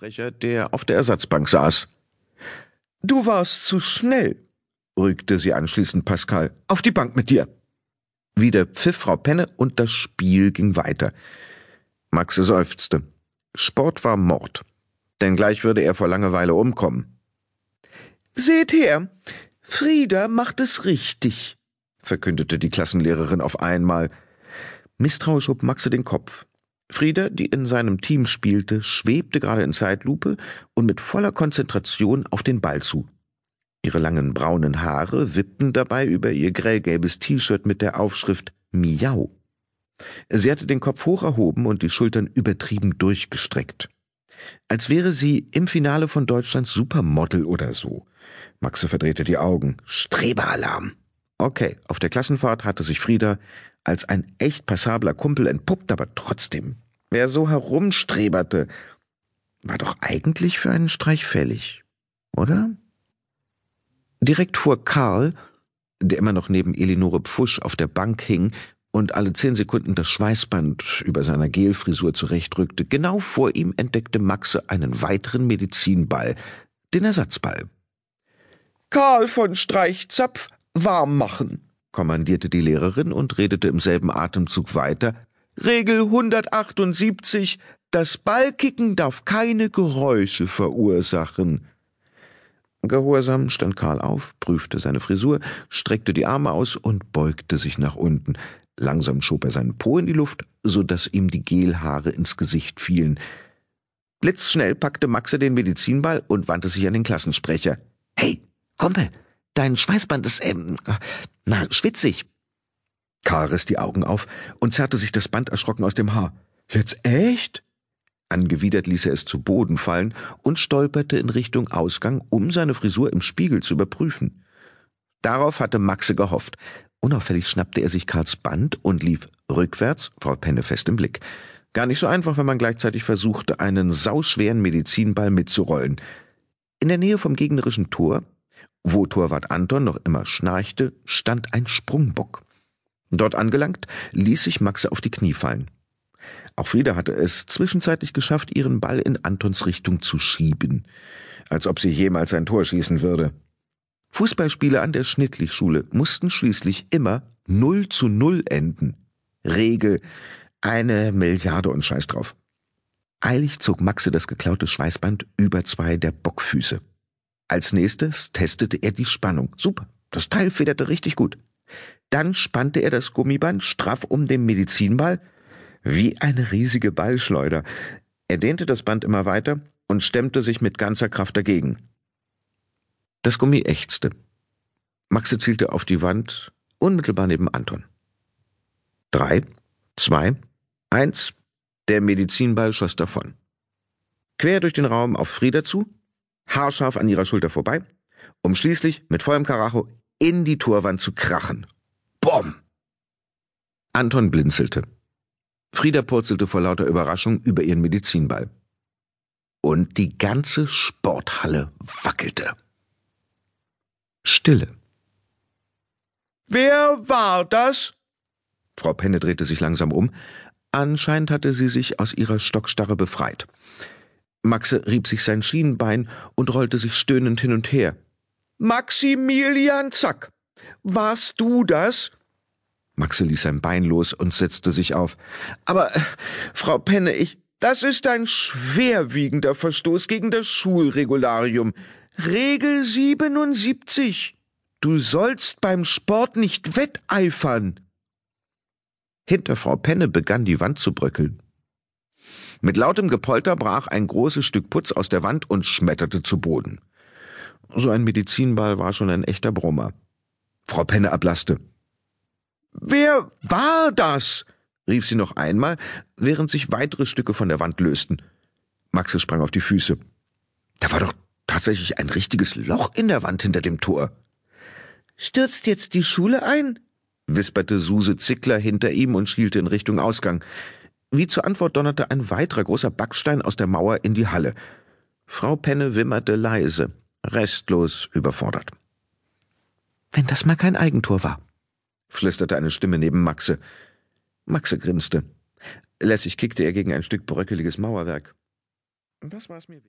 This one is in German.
Klassensprecher, der auf der Ersatzbank saß. Du warst zu schnell, rügte sie anschließend Pascal. Auf die Bank mit dir. Wieder pfiff Frau Penne und das Spiel ging weiter. Maxe seufzte. Sport war Mord. Denn gleich würde er vor Langeweile umkommen. Seht her, Frieda macht es richtig, verkündete die Klassenlehrerin auf einmal. Misstrauisch hob Maxe den Kopf. Frieda, die in seinem Team spielte, schwebte gerade in Zeitlupe und mit voller Konzentration auf den Ball zu. Ihre langen braunen Haare wippten dabei über ihr grellgelbes T-Shirt mit der Aufschrift Miau. Sie hatte den Kopf hoch erhoben und die Schultern übertrieben durchgestreckt. Als wäre sie im Finale von Deutschlands Supermodel oder so. Maxe verdrehte die Augen. Streberalarm. Okay, auf der Klassenfahrt hatte sich Frieda als ein echt passabler Kumpel entpuppt, aber trotzdem. Wer so herumstreberte, war doch eigentlich für einen Streich fällig, oder? Direkt vor Karl, der immer noch neben Elinore Pfusch auf der Bank hing und alle zehn Sekunden das Schweißband über seiner Gelfrisur zurechtrückte, genau vor ihm entdeckte Maxe einen weiteren Medizinball, den Ersatzball. Karl von Streichzapf warm machen, kommandierte die Lehrerin und redete im selben Atemzug weiter. Regel 178, das Ballkicken darf keine Geräusche verursachen. Gehorsam stand Karl auf, prüfte seine Frisur, streckte die Arme aus und beugte sich nach unten. Langsam schob er seinen Po in die Luft, so dass ihm die Gelhaare ins Gesicht fielen. Blitzschnell packte Maxe den Medizinball und wandte sich an den Klassensprecher. Hey, Kumpel, dein Schweißband ist, ähm, na, schwitzig. Karl riss die Augen auf und zerrte sich das Band erschrocken aus dem Haar. Jetzt echt? Angewidert ließ er es zu Boden fallen und stolperte in Richtung Ausgang, um seine Frisur im Spiegel zu überprüfen. Darauf hatte Maxe gehofft. Unauffällig schnappte er sich Karls Band und lief rückwärts, Frau Penne fest im Blick. Gar nicht so einfach, wenn man gleichzeitig versuchte, einen sauschweren Medizinball mitzurollen. In der Nähe vom gegnerischen Tor, wo Torwart Anton noch immer schnarchte, stand ein Sprungbock. Dort angelangt, ließ sich Maxe auf die Knie fallen. Auch Frieda hatte es zwischenzeitlich geschafft, ihren Ball in Antons Richtung zu schieben, als ob sie jemals ein Tor schießen würde. Fußballspiele an der Schnittlichschule mussten schließlich immer 0 zu 0 enden. Regel eine Milliarde und Scheiß drauf. Eilig zog Maxe das geklaute Schweißband über zwei der Bockfüße. Als nächstes testete er die Spannung. Super, das Teil federte richtig gut. Dann spannte er das Gummiband straff um den Medizinball, wie eine riesige Ballschleuder. Er dehnte das Band immer weiter und stemmte sich mit ganzer Kraft dagegen. Das Gummi ächzte. Maxe zielte auf die Wand, unmittelbar neben Anton. Drei, zwei, eins, der Medizinball schoss davon. Quer durch den Raum auf Frieda zu, haarscharf an ihrer Schulter vorbei, um schließlich mit vollem Karacho in die Torwand zu krachen. Bom! Anton blinzelte. Frieda purzelte vor lauter Überraschung über ihren Medizinball. Und die ganze Sporthalle wackelte. Stille. Wer war das? Frau Penne drehte sich langsam um. Anscheinend hatte sie sich aus ihrer Stockstarre befreit. Maxe rieb sich sein Schienenbein und rollte sich stöhnend hin und her. Maximilian Zack, warst du das? Maxe ließ sein Bein los und setzte sich auf. Aber, äh, Frau Penne, ich, das ist ein schwerwiegender Verstoß gegen das Schulregularium. Regel 77. Du sollst beim Sport nicht wetteifern. Hinter Frau Penne begann die Wand zu bröckeln. Mit lautem Gepolter brach ein großes Stück Putz aus der Wand und schmetterte zu Boden. So ein Medizinball war schon ein echter Brummer. Frau Penne erblasste. Wer war das? rief sie noch einmal, während sich weitere Stücke von der Wand lösten. Maxe sprang auf die Füße. Da war doch tatsächlich ein richtiges Loch in der Wand hinter dem Tor. Stürzt jetzt die Schule ein? wisperte Suse Zickler hinter ihm und schielte in Richtung Ausgang. Wie zur Antwort donnerte ein weiterer großer Backstein aus der Mauer in die Halle. Frau Penne wimmerte leise, restlos überfordert. Wenn das mal kein Eigentor war, flüsterte eine Stimme neben Maxe. Maxe grinste. Lässig kickte er gegen ein Stück bröckeliges Mauerwerk. Das war's mir